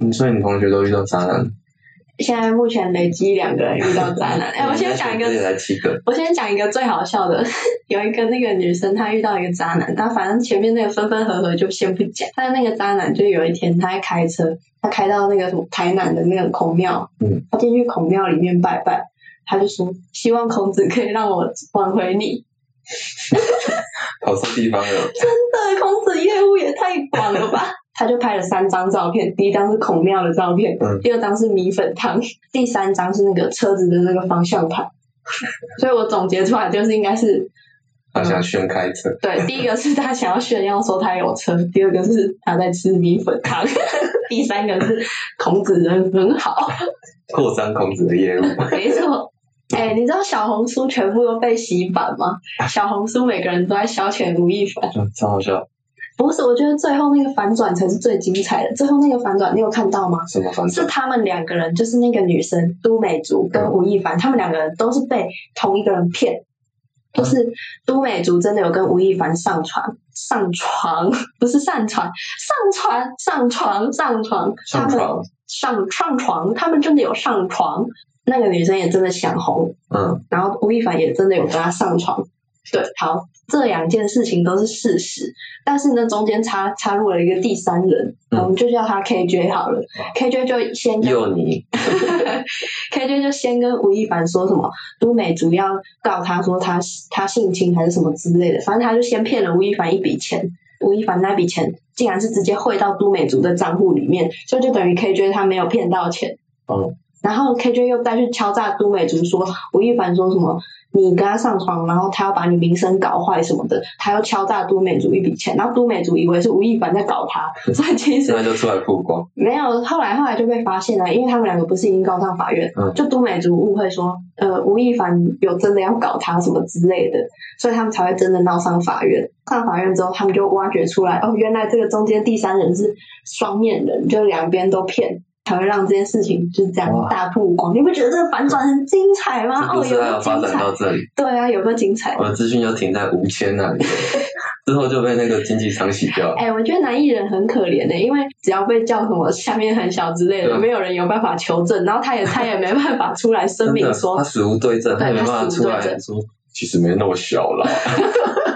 你说你同学都遇到渣男，现在目前累积两个人遇到渣男。哎，我先讲一个我先讲一个最好笑的，有一个那个女生，她遇到一个渣男，她反正前面那个分分合合就先不讲，但是那个渣男就有一天他在开车，他开到那个什么台南的那个孔庙，嗯，他进去孔庙里面拜拜，他就说希望孔子可以让我挽回你。跑错地方了，真的，孔子业务也太广了吧！他就拍了三张照片，第一张是孔庙的照片，嗯第二张是米粉汤，第三张是那个车子的那个方向盘。所以我总结出来就是应该是他想炫开车，对，第一个是他想要炫耀说他有车，第二个是他在吃米粉汤，第三个是孔子人很好。扩张孔子的业务，没错。哎、你知道小红书全部都被洗版吗？小红书每个人都在消遣吴亦凡。嗯超好笑，不是，我觉得最后那个反转才是最精彩的。最后那个反转，你有看到吗？什么反转？是他们两个人，就是那个女生都美竹跟吴亦凡，他们两个人都是被同一个人骗。就是都美竹真的有跟吴亦凡上床，上床不是上床，上床上床上床，他们上床，上上床，他们真的有上床。那个女生也真的想红，嗯，然后吴亦凡也真的有跟她上床。对，好，这两件事情都是事实，但是呢，中间插插入了一个第三人，嗯我们就叫他 KJ 好了。KJ 就先跟又你，KJ 就先跟吴亦凡说什么，都美竹要告他说他他性侵还是什么之类的，反正他就先骗了吴亦凡一笔钱，吴亦凡那笔钱竟然是直接汇到都美竹的账户里面，所以就等于 KJ 他没有骗到钱。嗯，然后 KJ 又再去敲诈都美竹说吴亦凡说什么你跟他上床，然后他要把你名声搞坏什么的，他又敲诈都美竹一笔钱，然后都美竹以为是吴亦凡在搞他，所以其实那就出来曝光，没有，后来后来就被发现了，因为他们两个不是已经告上法院，嗯就都美竹误会说，呃，吴亦凡有真的要搞他什么之类的，所以他们才会真的闹上法院。上法院之后，他们就挖掘出来，哦，原来这个中间第三人是双面人，就两边都骗。才会让这件事情就是这样大曝光，你不觉得这个反转很精彩吗？哦，有个还有发展精彩，到这里，对啊，有个精彩。我的资讯就停在吴谦那里，之后就被那个经纪舱洗掉了。哎、我觉得男艺人很可怜的、因为只要被叫什么下面很小之类的，对没有人有办法求证，然后他也 他也没办法出来声明说他死无对证，他也没办法出来说，其实没那么小啦。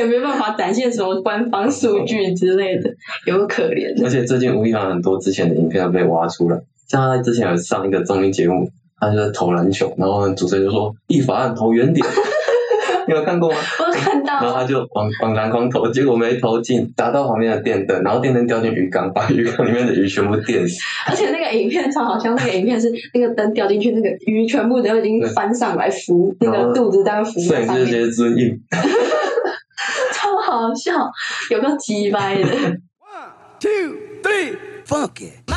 他也没办法展现什么官方数据之类的，有个可怜。而且最近吴亦凡很多之前的影片都被挖出来，像他之前有上一个综艺节目，他就在投篮球，然后主持人就说一法投远点，你有看过吗？我有看然后，他就往往篮筐投，结果没投进，砸到旁边的电灯，然后电灯掉进鱼缸，把鱼缸里面的鱼全部电死。而且那个影片超好笑，那个影片是那个灯掉进去，那个鱼全部都已经翻上来浮，那个肚子在浮摄影师直接尊印，超好笑，有个鸡掰的。One two, three, funk it.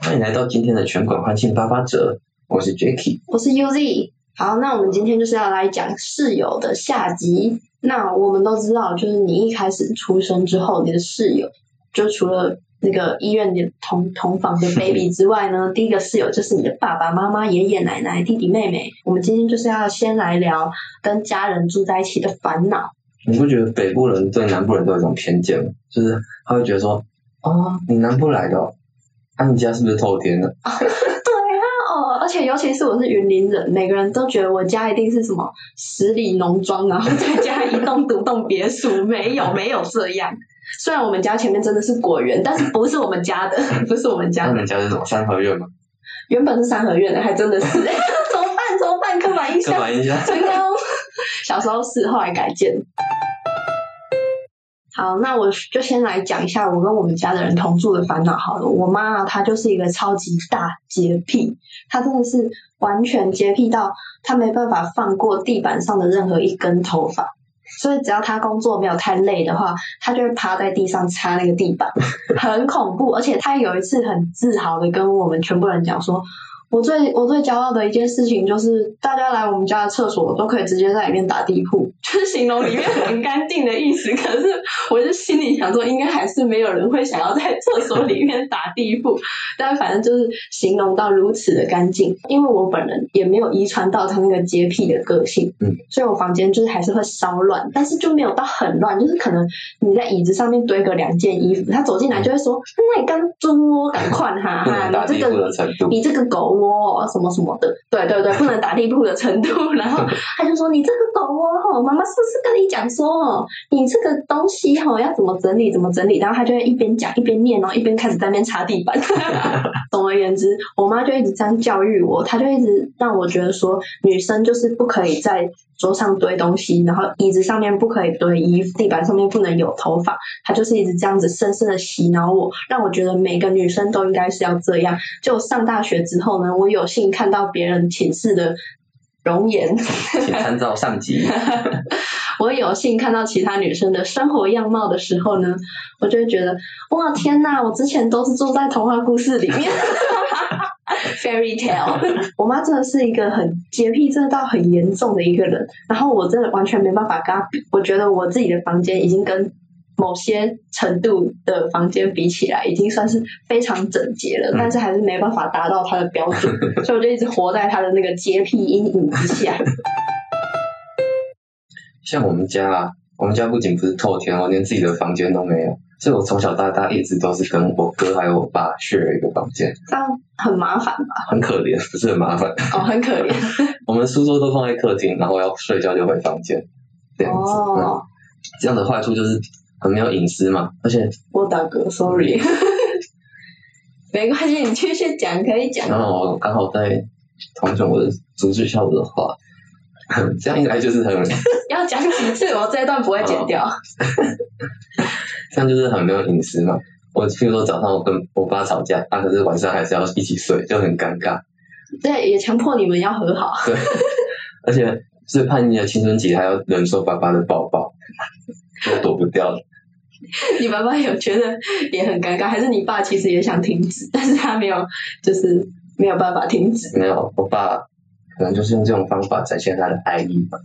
欢迎来到今天的全馆欢庆八八折，我是 Jacky。我是 UZ。好，那我们今天就是要来讲室友的下集。那我们都知道，就是你一开始出生之后，你的室友就除了那个医院的同同房的 baby 之外呢，第一个室友就是你的爸爸妈妈、爷爷奶奶、弟弟妹妹。我们今天就是要先来聊跟家人住在一起的烦恼。你不觉得北部人对南部人都有一种偏见吗？就是他会觉得说，哦，你南部来的、哦，那、你家是不是透天的？对啊，哦，而且尤其是我是云林人，每个人都觉得我家一定是什么十里农庄，然后再加一栋独栋别墅，没有没有这样。虽然我们家前面真的是果园，但是不是我们家的，不是我们家的，你家是什么三合院吗？原本是三合院的，还真的是，怎么办？怎么办？刻板印象，刻板印象。成功。小时候是，后来改建。好，那我就先来讲一下我跟我们家的人同住的烦恼好了。我妈啊，她就是一个超级大洁癖，她真的是完全洁癖到她没办法放过地板上的任何一根头发。所以只要他工作没有太累的话，他就会趴在地上擦那个地板，很恐怖。而且他有一次很自豪的跟我们全部人讲说：“我最我最骄傲的一件事情就是，大家来我们家的厕所都可以直接在里面打地铺，就是形容里面很干净的意思。可是我就心里想说，应该还是没有人会想要在厕所里面打地铺，但反正就是形容到如此的干净。因为我本人也没有遗传到他那个洁癖的个性，嗯，所以我房间就是还是会稍乱，但是就没有到很乱，就是可能你在椅子上面堆个两件衣服，他走进来就会说：“那你刚猪窝，赶快哈哈，你这个。你这个狗窝哦什么什么的，对对对，不能打地铺的程度。然后他就说你这个狗窝吼，妈妈是不是跟你讲说哦，你这个东西吼要怎么整理怎么整理？然后他就会一边讲一边念，然后一边开始在那边擦地板。总而言之，我妈就一直这样教育我，她就一直让我觉得说，女生就是不可以在桌上堆东西，然后椅子上面不可以堆衣服，地板上面不能有头发。她就是一直这样子深深的洗脑我，让我觉得每个女生都应该是要这样。就上大学之后呢，我有幸看到别人寝室的容颜，请参照上集。我有幸看到其他女生的生活样貌的时候呢，我就会觉得，哇，天哪！我之前都是住在童话故事里面，fairy tale。我妈真的是一个很洁癖，真的到很严重的一个人。然后我真的完全没办法跟她比。我觉得我自己的房间已经跟某些程度的房间比起来，已经算是非常整洁了，嗯但是还是没办法达到它的标准，所以我就一直活在他的那个洁癖阴影之下。像我们家啊，我们家不仅不是透天，我连自己的房间都没有，所以我从小到大一直都是跟我哥还有我爸 share 一个房间，这样很麻烦吧？很可怜，不是很麻烦。哦，很可怜。我们书桌都放在客厅，然后要睡觉就回房间，这样子。嗯哦，这样的坏处就是很没有隐私嘛，而且我打嗝，sorry。没关系，你继续讲，可以讲。然后我刚好在同整我的组织下我的话，这样一来就是很 要讲几次，我这一段不会剪掉。这样就是很没有隐私嘛。我譬如说早上我跟我爸吵架，啊，可是晚上还是要一起睡，就很尴尬。对，也强迫你们要和好。对，而且最叛逆的青春期还要忍受爸爸的抱抱，都躲不掉。你爸爸有觉得也很尴尬，还是你爸其实也想停止，但是他没有，就是没有办法停止。没有，我爸可能就是用这种方法展现他的爱意吧。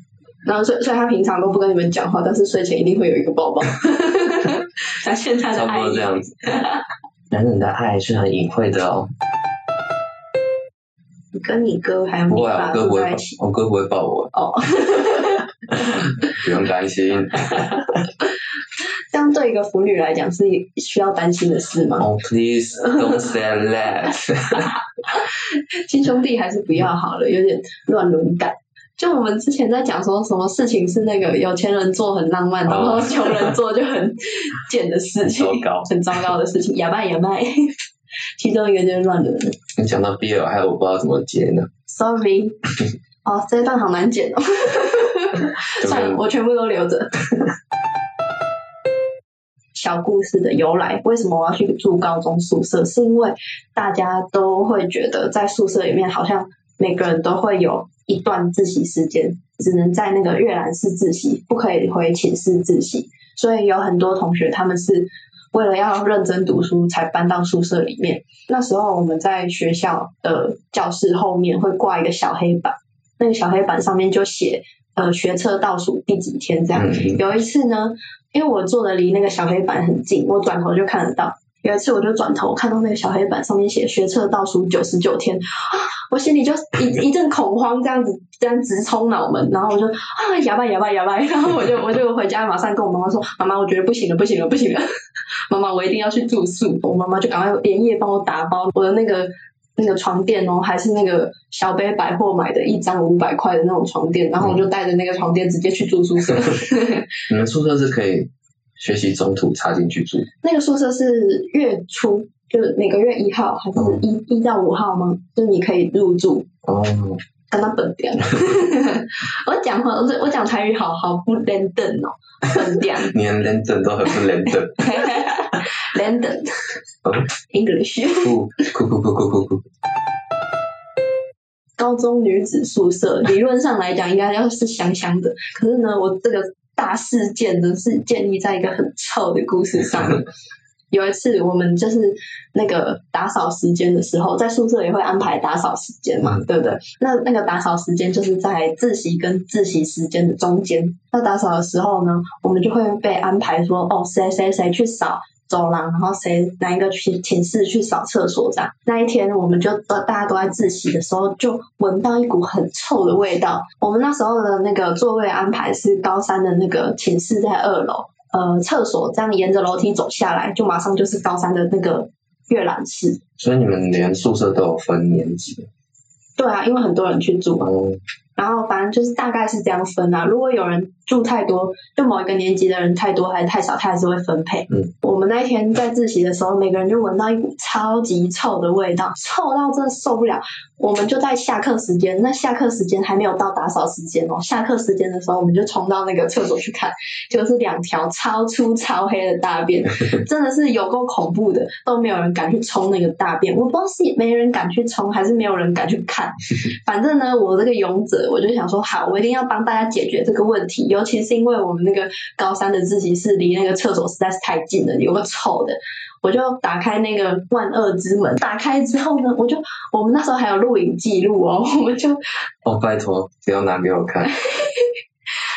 然后所以所以他平常都不跟你们讲话，但是睡前一定会有一个抱抱，展现他的差不爱意。多这样子。男人的爱是很隐晦的哦，你跟你哥还有你爸我哥不会抱住在一起。，我哥不会抱我，哦，不用担心。这样对一个腐女来讲是需要担心的事吗？Oh please don't say that。亲兄弟还是不要好了，有点乱伦感。就我们之前在讲说，什么事情是那个有钱人做很浪漫，然后穷人做就很贱的事情，哦很糟糕很糟糕的事情，哑巴哑巴。其中一个就是乱伦。你讲到 BL，还有我不知道怎么接呢，Sorry，哦，这一段好难剪哦。就算了，跟我全部都留着。小故事的由来，为什么我要去住高中宿舍？是因为大家都会觉得在宿舍里面，好像每个人都会有一段自习时间，只能在那个阅览室自习，不可以回寝室自习。所以有很多同学他们是为了要认真读书才搬到宿舍里面。那时候我们在学校的教室后面会挂一个小黑板，那个小黑板上面就写呃学车倒数第几天这样。嗯有一次呢，因为我坐的离那个小黑板很近，我转头就看得到。有一次我就转头看到那个小黑板上面写学测倒数九十九天啊，我心里就一一阵恐慌，这样子这样直冲脑门，然后我就啊哑巴哑巴哑巴，然后我就我就回家马上跟我妈妈说，妈妈我觉得不行了不行了不行了，妈妈我一定要去住宿，我妈妈就赶快连夜帮我打包我的那个那个床垫哦，还是那个小北百货买的一张五百块的那种床垫，然后我就带着那个床垫直接去住宿舍。你们宿舍是可以学习中途插进去住，那个宿舍是月初，就是每个月一号还是一一到五号吗？就是你可以入住。哦，跟他本点，我讲话，我我讲台语好好不认真哦，本点连连等都很不连等，London English。哭哭哭哭哭哭哭，高中女子宿舍理论上来讲应该要是香香的，可是呢，我这个大事件呢是建立在一个很臭的故事上面。有一次我们就是那个打扫时间的时候，在宿舍也会安排打扫时间嘛，对不对？那那个打扫时间就是在自习跟自习时间的中间。那打扫的时候呢，我们就会被安排说，哦，谁谁谁去扫。走廊，然后谁哪一个寝寝室去扫厕所这样。那一天，我们就都大家都在自习的时候，就闻到一股很臭的味道。我们那时候的那个座位安排是高三的那个寝室在二楼，呃，厕所这样沿着楼梯走下来，就马上就是高三的那个阅览室。所以你们连宿舍都有分年级？对啊，因为很多人去住嘛。然后反正就是大概是这样分啊。如果有人住太多，就某一个年级的人太多还是太少，他还是会分配。嗯，我们那一天在自习的时候，每个人就闻到一股超级臭的味道，臭到真的受不了。我们就在下课时间，那下课时间还没有到打扫时间哦。下课时间的时候，我们就冲到那个厕所去看，就是两条超粗超黑的大便，真的是有够恐怖的，都没有人敢去冲那个大便。我不知道是没人敢去冲，还是没有人敢去看。反正呢，我这个勇者，我就想说，好，我一定要帮大家解决这个问题。尤其是因为我们那个高三的自习室离那个厕所实在是太近了，有个臭的。我就打开那个万恶之门，打开之后呢，我就我们那时候还有录影记录哦，我们就哦，拜托不要拿给我看。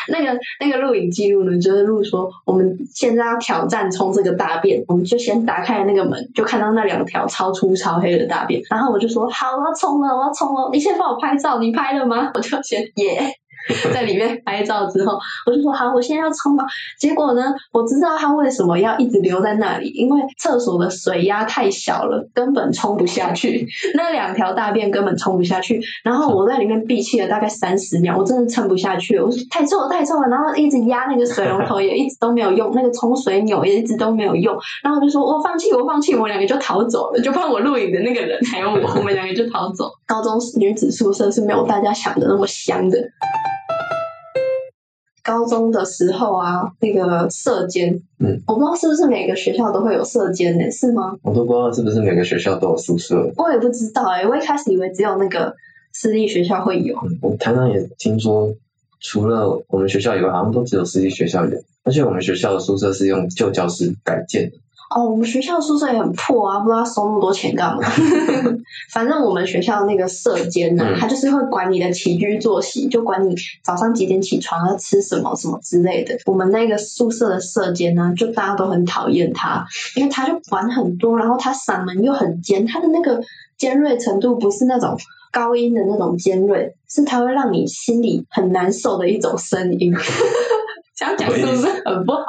那个那个录影记录呢，就是录说我们现在要挑战冲这个大便，我们就先打开那个门，就看到那两条超粗超黑的大便，然后我就说好，我要冲了，我要冲了，你先帮我拍照，你拍了吗？我就先耶。在里面拍照之后，我就说好，我现在要冲吧。结果呢，我知道他为什么要一直留在那里，因为厕所的水压太小了，根本冲不下去。那两条大便根本冲不下去。然后我在里面闭气了大概三十秒，我真的撑不下去，我说太臭了，太臭了。然后一直压那个水龙头也一直都没有用，那个冲水钮也一直都没有用。然后我就说我放弃，我放弃，我们两个就逃走了，就怕我录影的那个人还有我，我们两个就逃走。高中女子宿舍是没有大家想的那么香的。高中的时候啊，那个社监，嗯，我不知道是不是每个学校都会有社监呢？是吗？我都不知道是不是每个学校都有宿舍。我也不知道哎，我一开始以为只有那个私立学校会有。我台上也听说，除了我们学校以外，好像都只有私立学校有。而且我们学校的宿舍是用旧教室改建的。哦，我们学校宿舍也很破啊，不知道收那么多钱干嘛。反正我们学校那个舍监呢，他就是会管你的起居作息，就管你早上几点起床，要吃什么什么之类的。我们那个宿舍的舍监呢，就大家都很讨厌他，因为他就管很多，然后他嗓门又很尖，他的那个尖锐程度不是那种高音的那种尖锐，是他会让你心里很难受的一种声音。这样讲是不是很不好？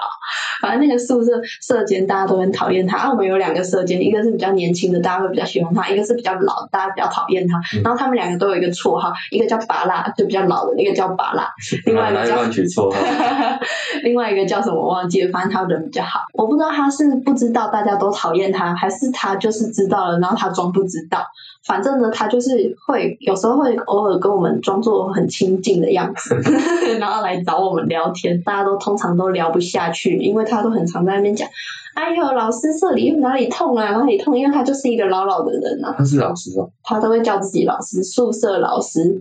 反正那个宿舍舍监大家都很讨厌他。啊，我们有两个舍监，一个是比较年轻的，大家会比较喜欢他；一个是比较老，大家比较讨厌他。然后他们两个都有一个绰号，一个叫拔蜡，就比较老的；一个叫拔蜡，另外一个叫绰号。另外一个叫什么我忘记了，反正他人比较好。我不知道他是不知道大家都讨厌他，还是他就是知道了，然后他装不知道。反正呢，他就是会有时候会偶尔跟我们装作很亲近的样子，然后来找我们聊天。大家都通常都聊不下去，因为他都很常在那边讲：“哎呦，老师这里哪里痛啊，哪里痛？”因为他就是一个老老的人啊。他是老师哦。他都会叫自己老师，宿舍老师。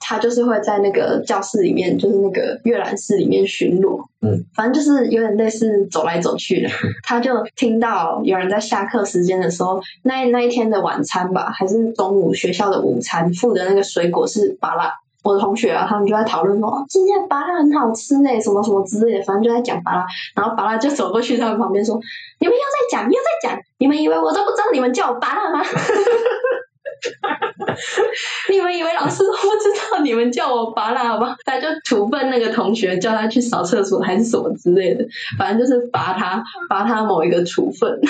他就是会在那个教室里面，就是那个阅览室里面巡逻。嗯，反正就是有点类似走来走去的。他就听到有人在下课时间的时候，那那一天的晚餐吧，还是中午学校的午餐，附的那个水果是芭拉。我的同学啊，他们就在讨论说，今天拔拉很好吃呢，什么什么之类的，反正就在讲拔拉。然后拔拉就走过去他们旁边说：“ 你们又在讲，又在讲，你们以为我都不知道你们叫我拔拉吗？” 你们以为老师都不知道你们叫我拔蜡吗？他就处分那个同学，叫他去扫厕所还是什么之类的，反正就是罚他罚他某一个处分。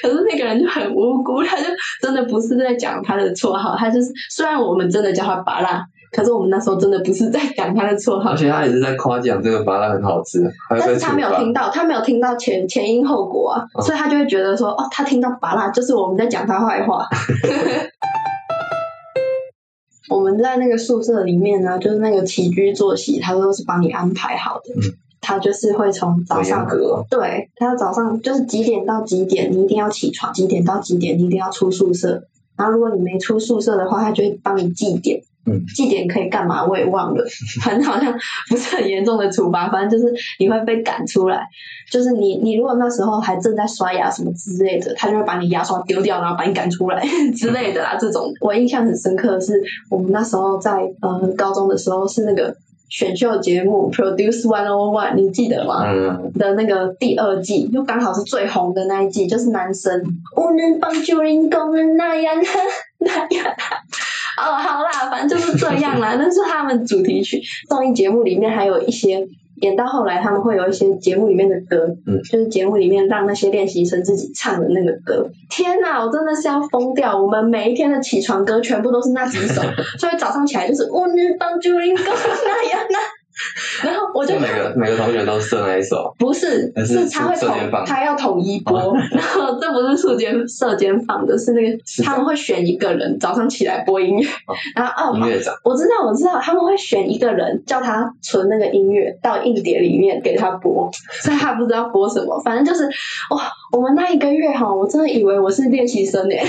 可是那个人就很无辜，他就真的不是在讲他的绰号，他就是虽然我们真的叫他拔拉，可是我们那时候真的不是在讲他的绰号，而且他也是在夸奖这个麻辣很好吃。但是他没有听到，他没有听到前前因后果啊，所以他就会觉得说，哦，他听到拔辣就是我们在讲他坏话。我们在那个宿舍里面呢，就是那个起居作息，他都是帮你安排好的。他就是会从早上，对，他早上就是几点到几点，你一定要起床；几点到几点，你一定要出宿舍。然后如果你没出宿舍的话，他就会帮你记点。嗯，记点可以干嘛我也忘了，反正好像不是很严重的处罚，反正就是你会被赶出来。就是你你如果那时候还正在刷牙什么之类的，他就会把你牙刷丢掉，然后把你赶出来 之类的啦。这种我印象很深刻的是，我们那时候在呃高中的时候是那个选秀节目 Produce One O One，你记得吗？嗯，的那个第二季，就刚好是最红的那一季，就是男生我能帮助人工人那样那样。哦，好啦，反正就是这样啦。那是他们主题曲，综艺节目里面还有一些演到后来，他们会有一些节目里面的歌，嗯就是节目里面让那些练习生自己唱的那个歌。天哪，我真的是要疯掉！我们每一天的起床歌全部都是那几首，所以早上起来就是我能帮助人工那样那。然后我就就每个每个同学都设那一首，不是，是是他会统他要统一播，哦。然后这不是射间射间放的，是那个他们会选一个人早上起来播音乐，然后哦，音乐长，我知道我知道他们会选一个人叫他存那个音乐到硬碟里面给他播，所以他不知道播什么，反正就是哇，我们那一个月哈，我真的以为我是练习生诶。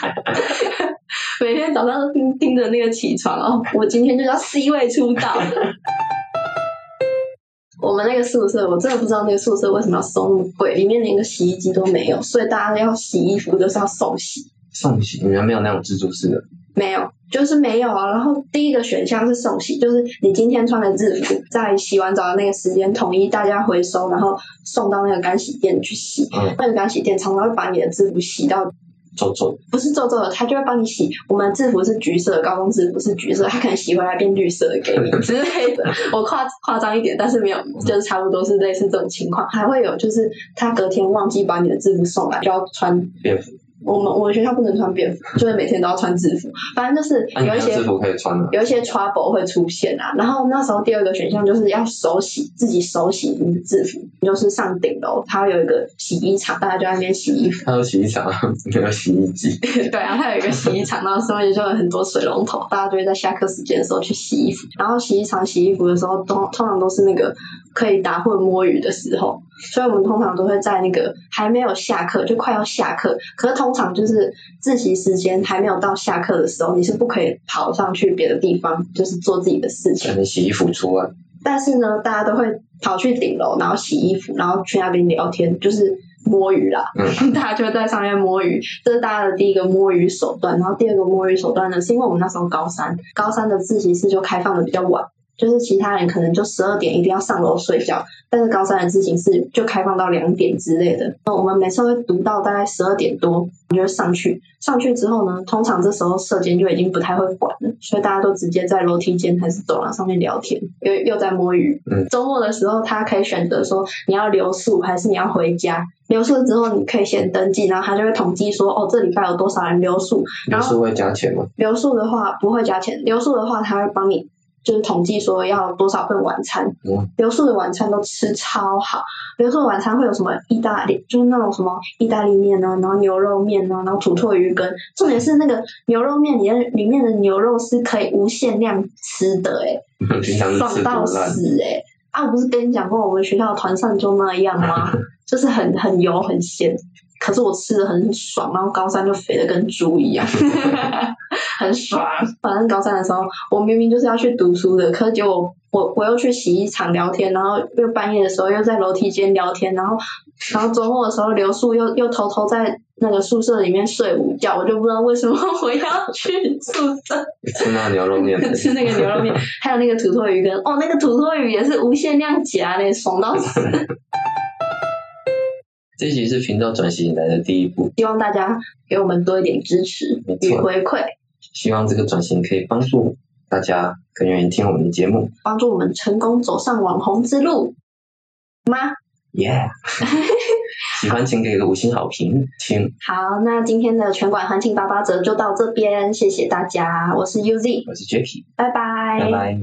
每天早上都盯盯着那个起床哦，我今天就要 C 位出道。我们那个宿舍，我真的不知道那个宿舍为什么要收那么贵，里面连个洗衣机都没有，所以大家要洗衣服都是要送洗。送洗，你们没有那种自助式的，没有，就是没有啊。然后第一个选项是送洗，就是你今天穿的制服，在洗完澡的那个时间，统一大家回收，然后送到那个干洗店去洗。嗯，那个干洗店常常会把你的制服洗到皱皱，不是皱皱的，他就会帮你洗。我们制服是橘色，高中制服是橘色，他可能洗回来变绿色的给你 之类的。我夸夸张一点，但是没有，就是差不多是类似这种情况。还会有就是他隔天忘记把你的制服送来，就要穿。便服，我们我们学校不能穿便服，就是每天都要穿制服。反正就是有一些没有制服可以穿的，有一些 trouble 会出现啊。然后那时候第二个选项就是要手洗，自己手洗你的制服，就是上顶楼，它会有一个洗衣厂，大家就在那边洗衣服。它有洗衣厂，没有洗衣机，对啊，它有一个洗衣厂，然后上面就有很多水龙头，大家就会在下课时间的时候去洗衣服。然后洗衣厂洗衣服的时候，通通常都是那个可以打混摸鱼的时候，所以我们通常都会在那个还没有下课，就快要下课，可是通常就是自习时间还没有到下课的时候，你是不可以跑上去别的地方，就是做自己的事情可。能洗衣服出来，但是呢，大家都会跑去顶楼，然后洗衣服，然后去那边聊天，就是摸鱼啦。嗯 大家就会在上面摸鱼，这是大家的第一个摸鱼手段。然后第二个摸鱼手段呢，是因为我们那时候高三，高三的自习室就开放的比较晚。就是其他人可能就十二点一定要上楼睡觉，但是高三的自习室就开放到两点之类的。那我们每次会读到大概十二点多，我就会上去。上去之后呢，通常这时候社监就已经不太会管了，所以大家都直接在楼梯间还是走廊上面聊天，又又在摸鱼。嗯周末的时候，他可以选择说你要留宿还是你要回家。留宿之后，你可以先登记，然后他就会统计说，哦，这礼拜有多少人留宿。然后有时会加钱吗？留宿的话不会加钱，留宿的话他会帮你就是统计说要多少份晚餐。嗯留宿的晚餐都吃超好，留宿的晚餐会有什么意大利，就是那种什么意大利面啊，然后牛肉面啊，然后土托鱼羹。重点是那个牛肉面里面里面的牛肉是可以无限量吃的、欸，平常是吃爽到死哎、啊！我不是跟你讲过，我们学校的团膳就那样吗？就是很很油很咸，可是我吃的很爽，然后高三就肥的跟猪一样，很爽。反正高三的时候，我明明就是要去读书的，可是结果我我又去洗衣厂聊天，然后又半夜的时候又在楼梯间聊天，然后然后周末的时候留宿又又偷偷在那个宿舍里面睡午觉，我就不知道为什么我要去宿舍。吃那牛肉面，吃那个牛肉面，还有那个土托鱼羹，哦，那个土托鱼也是无限量夹嘞，爽到死！这一集是频道转型以来的第一步，希望大家给我们多一点支持与回馈，希望这个转型可以帮助大家更愿意听我们的节目。帮助我们成功走上网红之路吗？Yeah，喜欢请给个五星好评，请好，那今天的全馆行情八八折就到这边，谢谢大家，我是 UZ，我是 Jacky，拜拜拜拜。